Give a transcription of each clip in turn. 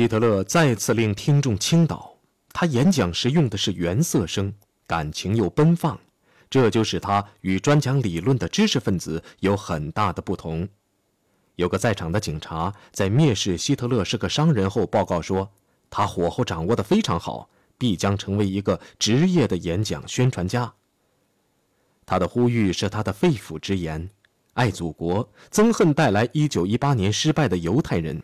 希特勒再次令听众倾倒，他演讲时用的是原色声，感情又奔放，这就使他与专讲理论的知识分子有很大的不同。有个在场的警察在蔑视希特勒是个商人后报告说，他火候掌握得非常好，必将成为一个职业的演讲宣传家。他的呼吁是他的肺腑之言，爱祖国，憎恨带来1918年失败的犹太人。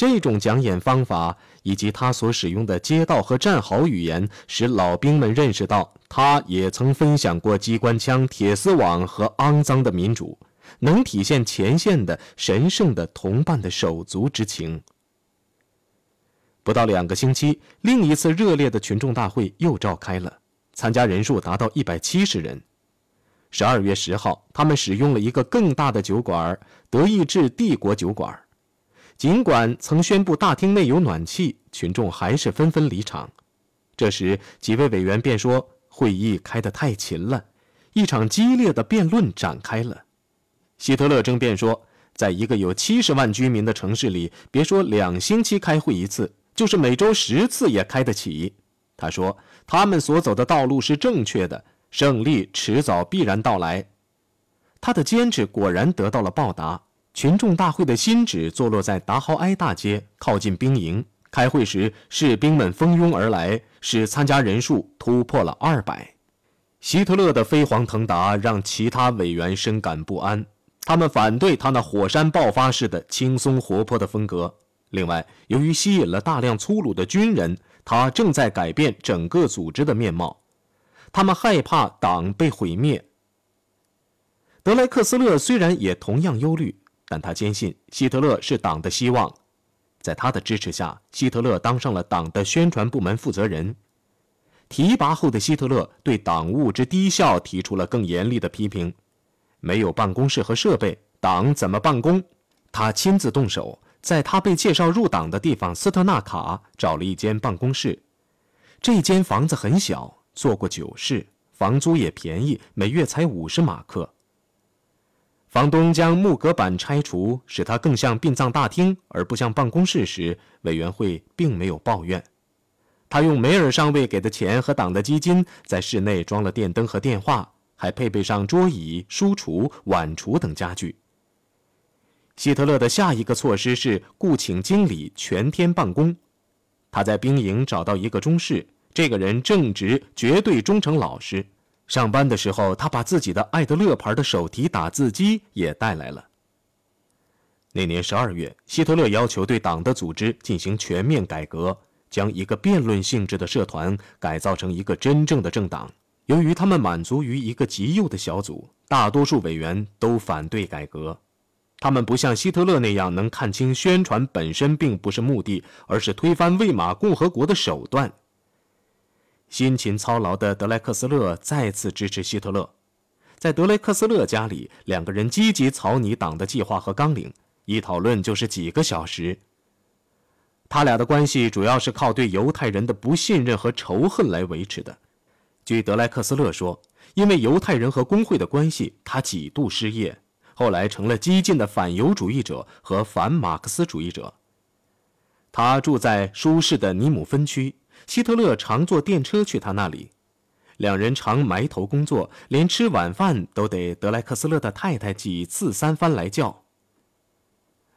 这种讲演方法以及他所使用的街道和战壕语言，使老兵们认识到，他也曾分享过机关枪、铁丝网和肮脏的民主，能体现前线的神圣的同伴的手足之情。不到两个星期，另一次热烈的群众大会又召开了，参加人数达到一百七十人。十二月十号，他们使用了一个更大的酒馆——德意志帝国酒馆。尽管曾宣布大厅内有暖气，群众还是纷纷离场。这时，几位委员便说：“会议开得太勤了。”一场激烈的辩论展开了。希特勒争辩说：“在一个有七十万居民的城市里，别说两星期开会一次，就是每周十次也开得起。”他说：“他们所走的道路是正确的，胜利迟早必然到来。”他的坚持果然得到了报答。群众大会的新址坐落在达豪埃大街，靠近兵营。开会时，士兵们蜂拥而来，使参加人数突破了二百。希特勒的飞黄腾达让其他委员深感不安，他们反对他那火山爆发式的轻松活泼的风格。另外，由于吸引了大量粗鲁的军人，他正在改变整个组织的面貌。他们害怕党被毁灭。德莱克斯勒虽然也同样忧虑。但他坚信希特勒是党的希望，在他的支持下，希特勒当上了党的宣传部门负责人。提拔后的希特勒对党务之低效提出了更严厉的批评：没有办公室和设备，党怎么办公？他亲自动手，在他被介绍入党的地方斯特纳卡找了一间办公室。这间房子很小，做过酒室，房租也便宜，每月才五十马克。房东将木隔板拆除，使它更像殡葬大厅而不像办公室时，委员会并没有抱怨。他用梅尔上尉给的钱和党的基金，在室内装了电灯和电话，还配备上桌椅、书橱、碗橱等家具。希特勒的下一个措施是雇请经理全天办公。他在兵营找到一个中士，这个人正直、绝对忠诚、老实。上班的时候，他把自己的爱德勒牌的手提打字机也带来了。那年十二月，希特勒要求对党的组织进行全面改革，将一个辩论性质的社团改造成一个真正的政党。由于他们满足于一个极右的小组，大多数委员都反对改革。他们不像希特勒那样能看清宣传本身并不是目的，而是推翻魏玛共和国的手段。辛勤操劳的德莱克斯勒再次支持希特勒，在德雷克斯勒家里，两个人积极草拟党的计划和纲领，一讨论就是几个小时。他俩的关系主要是靠对犹太人的不信任和仇恨来维持的。据德莱克斯勒说，因为犹太人和工会的关系，他几度失业，后来成了激进的反犹主义者和反马克思主义者。他住在舒适的尼姆分区。希特勒常坐电车去他那里，两人常埋头工作，连吃晚饭都得德莱克斯勒的太太几次三番来叫。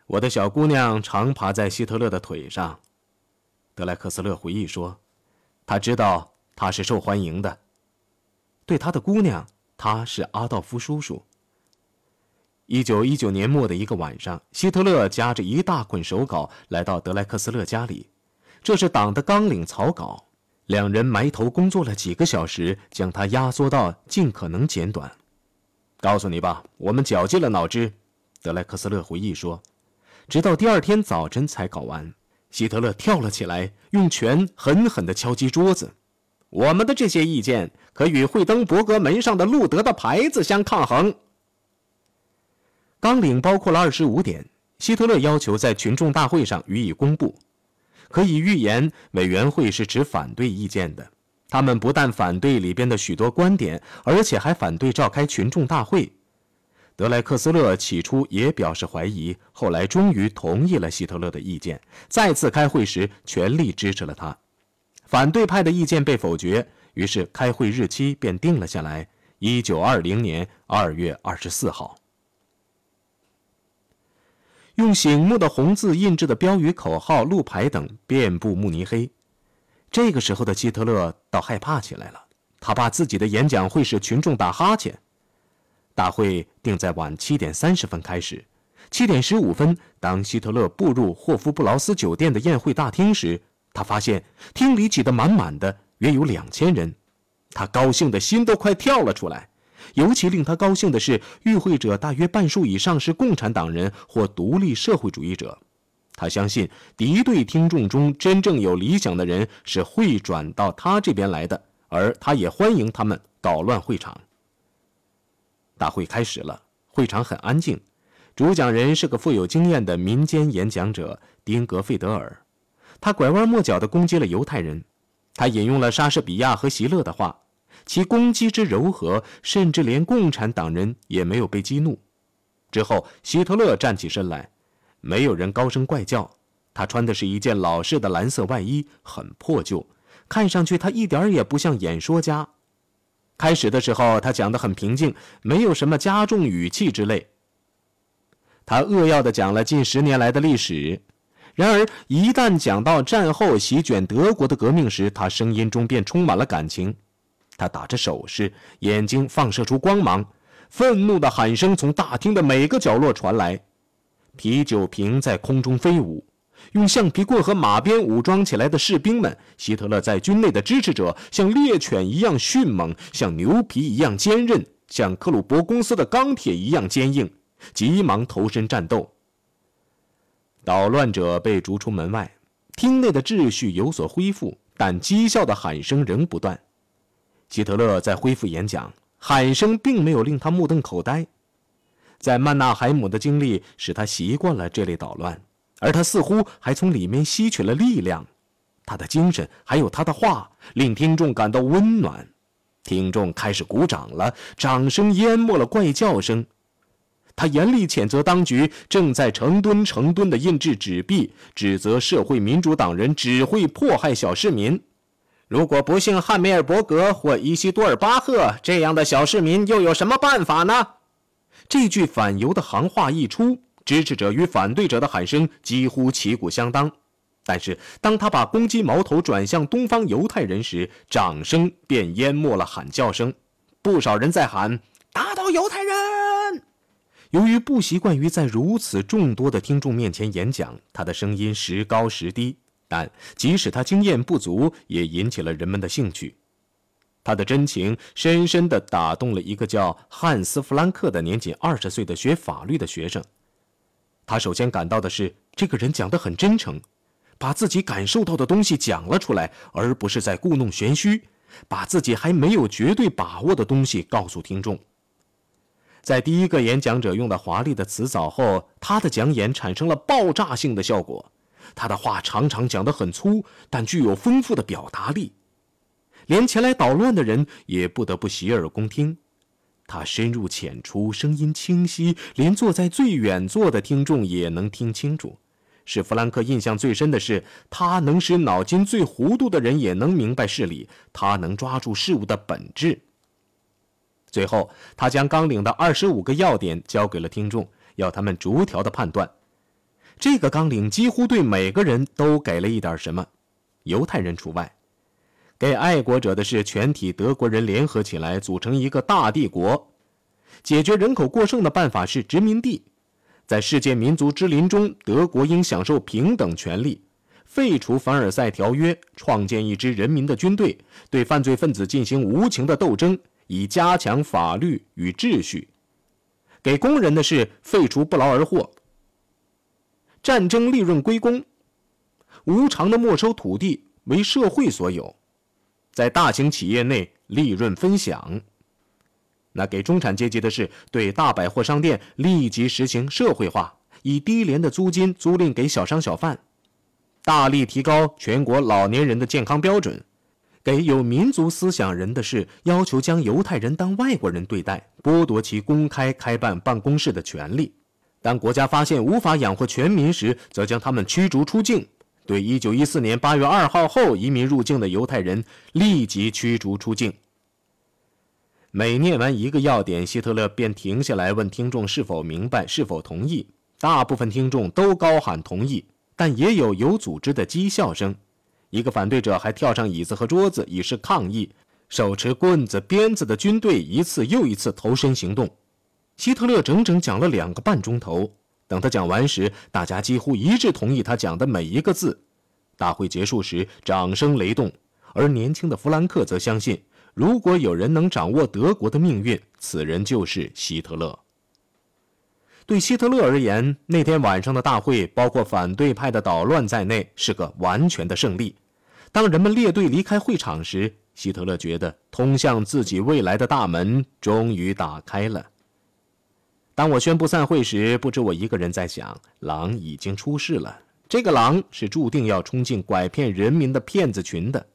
我的小姑娘常爬在希特勒的腿上，德莱克斯勒回忆说：“他知道他是受欢迎的。对他的姑娘，他是阿道夫叔叔。”一九一九年末的一个晚上，希特勒夹着一大捆手稿来到德莱克斯勒家里。这是党的纲领草稿，两人埋头工作了几个小时，将它压缩到尽可能简短。告诉你吧，我们绞尽了脑汁。德莱克斯勒回忆说，直到第二天早晨才搞完。希特勒跳了起来，用拳狠狠地敲击桌子。我们的这些意见可与惠登伯格门上的路德的牌子相抗衡。纲领包括了二十五点，希特勒要求在群众大会上予以公布。可以预言，委员会是持反对意见的。他们不但反对里边的许多观点，而且还反对召开群众大会。德莱克斯勒起初也表示怀疑，后来终于同意了希特勒的意见。再次开会时，全力支持了他。反对派的意见被否决，于是开会日期便定了下来：一九二零年二月二十四号。用醒目的红字印制的标语、口号、路牌等遍布慕尼黑。这个时候的希特勒倒害怕起来了，他怕自己的演讲会使群众打哈欠。大会定在晚七点三十分开始。七点十五分，当希特勒步入霍夫布劳斯酒店的宴会大厅时，他发现厅里挤得满满的，约有两千人。他高兴的心都快跳了出来。尤其令他高兴的是，与会者大约半数以上是共产党人或独立社会主义者。他相信敌对听众中真正有理想的人是会转到他这边来的，而他也欢迎他们搞乱会场。大会开始了，会场很安静。主讲人是个富有经验的民间演讲者丁格费德尔，他拐弯抹角地攻击了犹太人，他引用了莎士比亚和席勒的话。其攻击之柔和，甚至连共产党人也没有被激怒。之后，希特勒站起身来，没有人高声怪叫。他穿的是一件老式的蓝色外衣，很破旧，看上去他一点也不像演说家。开始的时候，他讲得很平静，没有什么加重语气之类。他扼要地讲了近十年来的历史。然而，一旦讲到战后席卷德国的革命时，他声音中便充满了感情。他打着手势，眼睛放射出光芒，愤怒的喊声从大厅的每个角落传来，啤酒瓶在空中飞舞。用橡皮棍和马鞭武装起来的士兵们，希特勒在军内的支持者，像猎犬一样迅猛，像牛皮一样坚韧，像克鲁伯公司的钢铁一样坚硬，急忙投身战斗。捣乱者被逐出门外，厅内的秩序有所恢复，但讥笑的喊声仍不断。希特勒在恢复演讲，喊声并没有令他目瞪口呆。在曼纳海姆的经历使他习惯了这类捣乱，而他似乎还从里面吸取了力量。他的精神还有他的话，令听众感到温暖。听众开始鼓掌了，掌声淹没了怪叫声。他严厉谴责当局正在成吨成吨地印制纸币，指责社会民主党人只会迫害小市民。如果不幸汉梅尔伯格或伊西多尔巴赫这样的小市民，又有什么办法呢？这句反犹的行话一出，支持者与反对者的喊声几乎旗鼓相当。但是，当他把攻击矛头转向东方犹太人时，掌声便淹没了喊叫声。不少人在喊“打倒犹太人”。由于不习惯于在如此众多的听众面前演讲，他的声音时高时低。但即使他经验不足，也引起了人们的兴趣。他的真情深深地打动了一个叫汉斯·弗兰克的年仅二十岁的学法律的学生。他首先感到的是，这个人讲得很真诚，把自己感受到的东西讲了出来，而不是在故弄玄虚，把自己还没有绝对把握的东西告诉听众。在第一个演讲者用的华丽的辞藻后，他的讲演产生了爆炸性的效果。他的话常常讲得很粗，但具有丰富的表达力，连前来捣乱的人也不得不洗耳恭听。他深入浅出，声音清晰，连坐在最远座的听众也能听清楚。使弗兰克印象最深的是，他能使脑筋最糊涂的人也能明白事理，他能抓住事物的本质。最后，他将纲领的二十五个要点交给了听众，要他们逐条的判断。这个纲领几乎对每个人都给了一点什么，犹太人除外。给爱国者的是全体德国人联合起来组成一个大帝国。解决人口过剩的办法是殖民地。在世界民族之林中，德国应享受平等权利。废除凡尔赛条约，创建一支人民的军队，对犯罪分子进行无情的斗争，以加强法律与秩序。给工人的是废除不劳而获。战争利润归公，无偿的没收土地为社会所有，在大型企业内利润分享。那给中产阶级的是对大百货商店立即实行社会化，以低廉的租金租赁给小商小贩，大力提高全国老年人的健康标准，给有民族思想人的是要求将犹太人当外国人对待，剥夺其公开开办办公室的权利。当国家发现无法养活全民时，则将他们驱逐出境。对1914年8月2号后移民入境的犹太人立即驱逐出境。每念完一个要点，希特勒便停下来问听众是否明白、是否同意。大部分听众都高喊同意，但也有有组织的讥笑声。一个反对者还跳上椅子和桌子以示抗议。手持棍子、鞭子的军队一次又一次投身行动。希特勒整整讲了两个半钟头。等他讲完时，大家几乎一致同意他讲的每一个字。大会结束时，掌声雷动。而年轻的弗兰克则相信，如果有人能掌握德国的命运，此人就是希特勒。对希特勒而言，那天晚上的大会，包括反对派的捣乱在内，是个完全的胜利。当人们列队离开会场时，希特勒觉得通向自己未来的大门终于打开了。当我宣布散会时，不止我一个人在想，狼已经出世了。这个狼是注定要冲进拐骗人民的骗子群的，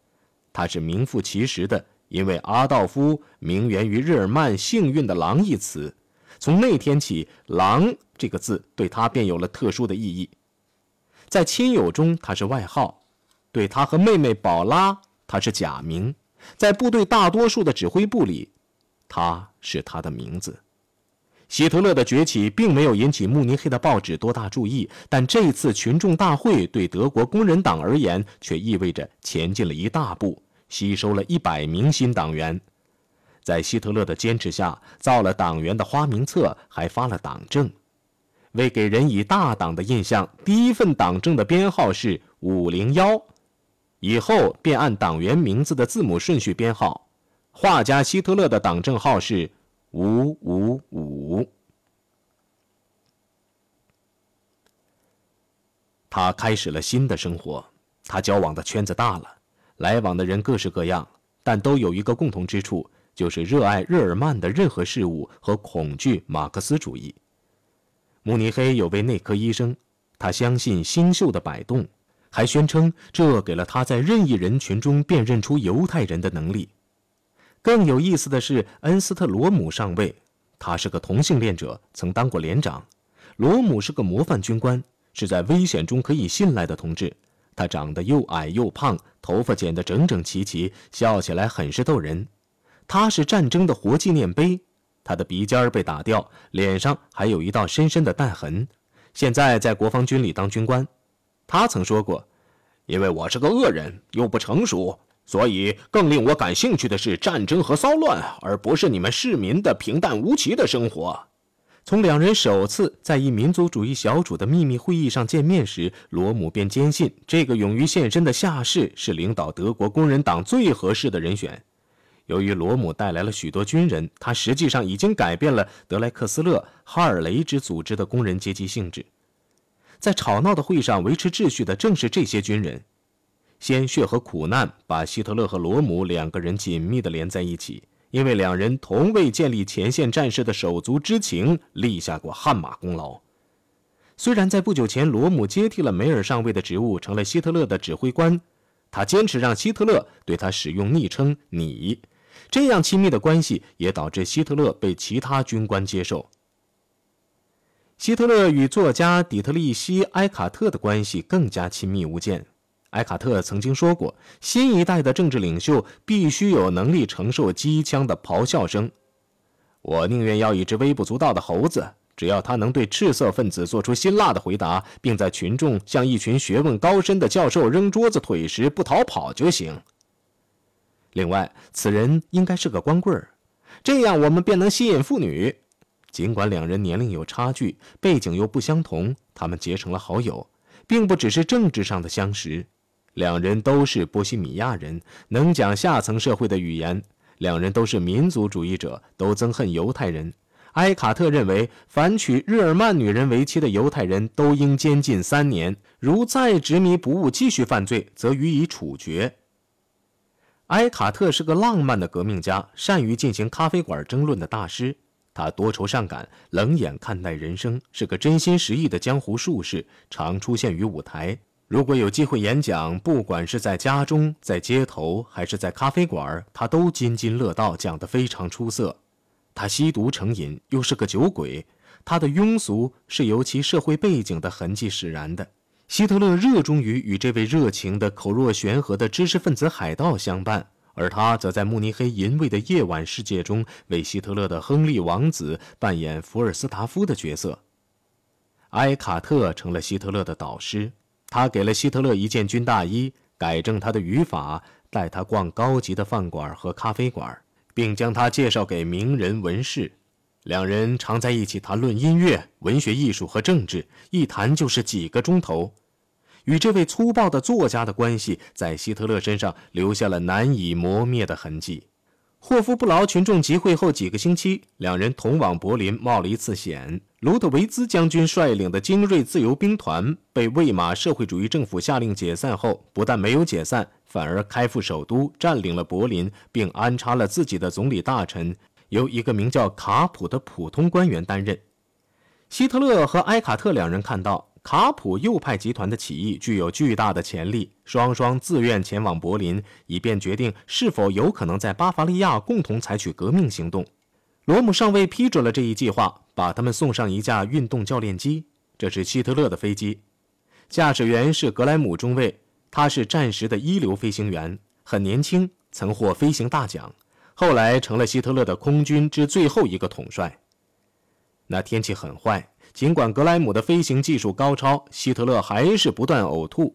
他是名副其实的，因为阿道夫名源于日耳曼幸运的狼一词。从那天起，狼这个字对他便有了特殊的意义。在亲友中，他是外号；对他和妹妹宝拉，他是假名；在部队大多数的指挥部里，他是他的名字。希特勒的崛起并没有引起慕尼黑的报纸多大注意，但这次群众大会对德国工人党而言却意味着前进了一大步，吸收了一百名新党员。在希特勒的坚持下，造了党员的花名册，还发了党证。为给人以大党的印象，第一份党证的编号是五零幺，以后便按党员名字的字母顺序编号。画家希特勒的党证号是。五五五。他开始了新的生活。他交往的圈子大了，来往的人各式各样，但都有一个共同之处，就是热爱日耳曼的任何事物和恐惧马克思主义。慕尼黑有位内科医生，他相信星宿的摆动，还宣称这给了他在任意人群中辨认出犹太人的能力。更有意思的是，恩斯特罗姆上尉，他是个同性恋者，曾当过连长。罗姆是个模范军官，是在危险中可以信赖的同志。他长得又矮又胖，头发剪得整整齐齐，笑起来很是逗人。他是战争的活纪念碑，他的鼻尖被打掉，脸上还有一道深深的弹痕。现在在国防军里当军官。他曾说过：“因为我是个恶人，又不成熟。”所以，更令我感兴趣的是战争和骚乱，而不是你们市民的平淡无奇的生活。从两人首次在一民族主义小组的秘密会议上见面时，罗姆便坚信这个勇于献身的下士是领导德国工人党最合适的人选。由于罗姆带来了许多军人，他实际上已经改变了德莱克斯勒、哈尔雷之组织的工人阶级性质。在吵闹的会上维持秩序的正是这些军人。鲜血和苦难把希特勒和罗姆两个人紧密地连在一起，因为两人同为建立前线战士的手足之情立下过汗马功劳。虽然在不久前，罗姆接替了梅尔上尉的职务，成了希特勒的指挥官，他坚持让希特勒对他使用昵称“你”，这样亲密的关系也导致希特勒被其他军官接受。希特勒与作家底特律希·埃卡特的关系更加亲密无间。埃卡特曾经说过：“新一代的政治领袖必须有能力承受机枪的咆哮声。我宁愿要一只微不足道的猴子，只要他能对赤色分子做出辛辣的回答，并在群众向一群学问高深的教授扔桌子腿时不逃跑就行。另外，此人应该是个光棍儿，这样我们便能吸引妇女。尽管两人年龄有差距，背景又不相同，他们结成了好友，并不只是政治上的相识。”两人都是波西米亚人，能讲下层社会的语言。两人都是民族主义者，都憎恨犹太人。埃卡特认为，凡娶日耳曼女人为妻的犹太人都应监禁三年，如再执迷不悟继续犯罪，则予以处决。埃卡特是个浪漫的革命家，善于进行咖啡馆争论的大师。他多愁善感，冷眼看待人生，是个真心实意的江湖术士，常出现于舞台。如果有机会演讲，不管是在家中、在街头，还是在咖啡馆，他都津津乐道，讲得非常出色。他吸毒成瘾，又是个酒鬼，他的庸俗是由其社会背景的痕迹使然的。希特勒热衷于与这位热情的、口若悬河的知识分子海盗相伴，而他则在慕尼黑淫秽的夜晚世界中，为希特勒的亨利王子扮演福尔斯塔夫的角色。埃卡特成了希特勒的导师。他给了希特勒一件军大衣，改正他的语法，带他逛高级的饭馆和咖啡馆，并将他介绍给名人文士。两人常在一起谈论音乐、文学、艺术和政治，一谈就是几个钟头。与这位粗暴的作家的关系，在希特勒身上留下了难以磨灭的痕迹。霍夫布劳群众集会后几个星期，两人同往柏林冒了一次险。卢德维兹将军率领的精锐自由兵团被魏玛社会主义政府下令解散后，不但没有解散，反而开赴首都，占领了柏林，并安插了自己的总理大臣，由一个名叫卡普的普通官员担任。希特勒和埃卡特两人看到。卡普右派集团的起义具有巨大的潜力，双双自愿前往柏林，以便决定是否有可能在巴伐利亚共同采取革命行动。罗姆上尉批准了这一计划，把他们送上一架运动教练机，这是希特勒的飞机，驾驶员是格莱姆中尉，他是战时的一流飞行员，很年轻，曾获飞行大奖，后来成了希特勒的空军之最后一个统帅。那天气很坏。尽管格莱姆的飞行技术高超，希特勒还是不断呕吐。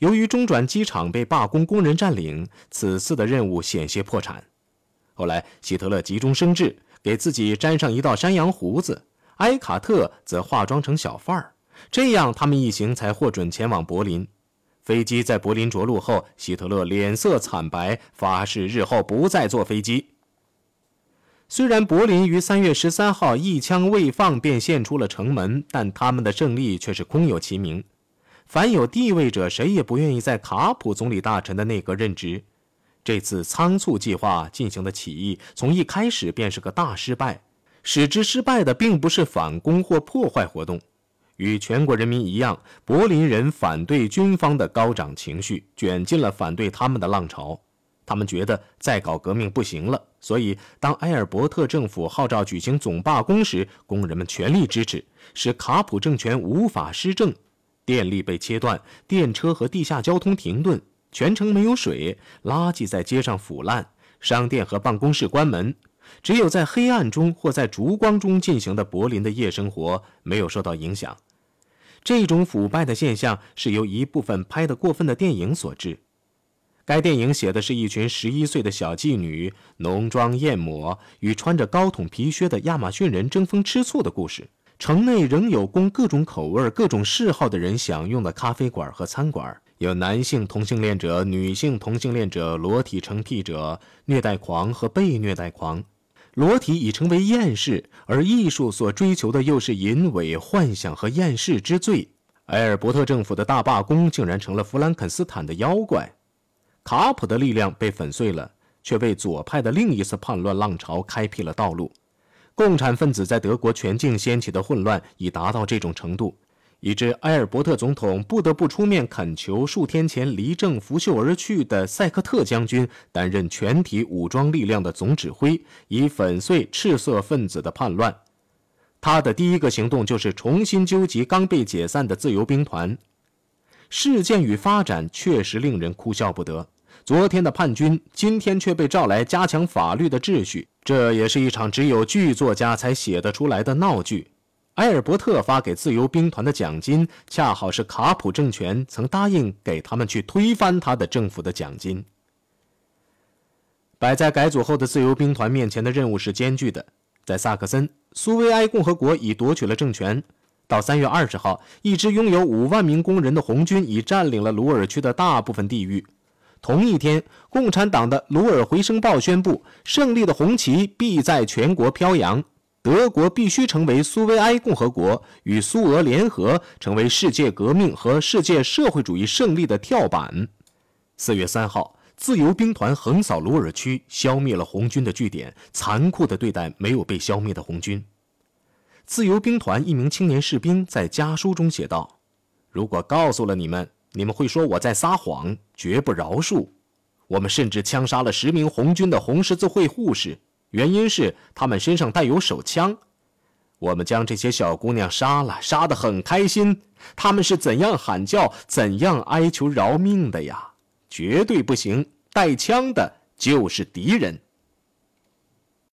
由于中转机场被罢工工人占领，此次的任务险些破产。后来，希特勒急中生智，给自己粘上一道山羊胡子，埃卡特则化妆成小贩儿，这样他们一行才获准前往柏林。飞机在柏林着陆后，希特勒脸色惨白，发誓日后不再坐飞机。虽然柏林于三月十三号一枪未放便献出了城门，但他们的胜利却是空有其名。凡有地位者，谁也不愿意在卡普总理大臣的内阁任职。这次仓促计划进行的起义，从一开始便是个大失败。使之失败的，并不是反攻或破坏活动，与全国人民一样，柏林人反对军方的高涨情绪卷进了反对他们的浪潮。他们觉得再搞革命不行了，所以当埃尔伯特政府号召举行总罢工时，工人们全力支持，使卡普政权无法施政。电力被切断，电车和地下交通停顿，全城没有水，垃圾在街上腐烂，商店和办公室关门。只有在黑暗中或在烛光中进行的柏林的夜生活没有受到影响。这种腐败的现象是由一部分拍得过分的电影所致。该电影写的是一群十一岁的小妓女浓妆艳抹，与穿着高筒皮靴的亚马逊人争风吃醋的故事。城内仍有供各种口味、各种嗜好的人享用的咖啡馆和餐馆，有男性同性恋者、女性同性恋者、裸体成癖者、虐待狂和被虐待狂。裸体已成为厌世，而艺术所追求的又是淫猥、幻想和厌世之最。埃尔伯特政府的大罢工竟然成了弗兰肯斯坦的妖怪。卡普的力量被粉碎了，却为左派的另一次叛乱浪潮开辟了道路。共产分子在德国全境掀起的混乱已达到这种程度，以致埃尔伯特总统不得不出面恳求数天前离政拂袖而去的塞克特将军担任全体武装力量的总指挥，以粉碎赤色分子的叛乱。他的第一个行动就是重新纠集刚被解散的自由兵团。事件与发展确实令人哭笑不得。昨天的叛军，今天却被召来加强法律的秩序，这也是一场只有剧作家才写得出来的闹剧。埃尔伯特发给自由兵团的奖金，恰好是卡普政权曾答应给他们去推翻他的政府的奖金。摆在改组后的自由兵团面前的任务是艰巨的。在萨克森，苏维埃共和国已夺取了政权。到三月二十号，一支拥有五万名工人的红军已占领了鲁尔区的大部分地域。同一天，共产党的《鲁尔回声报》宣布，胜利的红旗必在全国飘扬。德国必须成为苏维埃共和国与苏俄联合，成为世界革命和世界社会主义胜利的跳板。四月三号，自由兵团横扫鲁尔区，消灭了红军的据点，残酷地对待没有被消灭的红军。自由兵团一名青年士兵在家书中写道：“如果告诉了你们。”你们会说我在撒谎，绝不饶恕。我们甚至枪杀了十名红军的红十字会护士，原因是他们身上带有手枪。我们将这些小姑娘杀了，杀得很开心。他们是怎样喊叫、怎样哀求饶命的呀？绝对不行！带枪的就是敌人。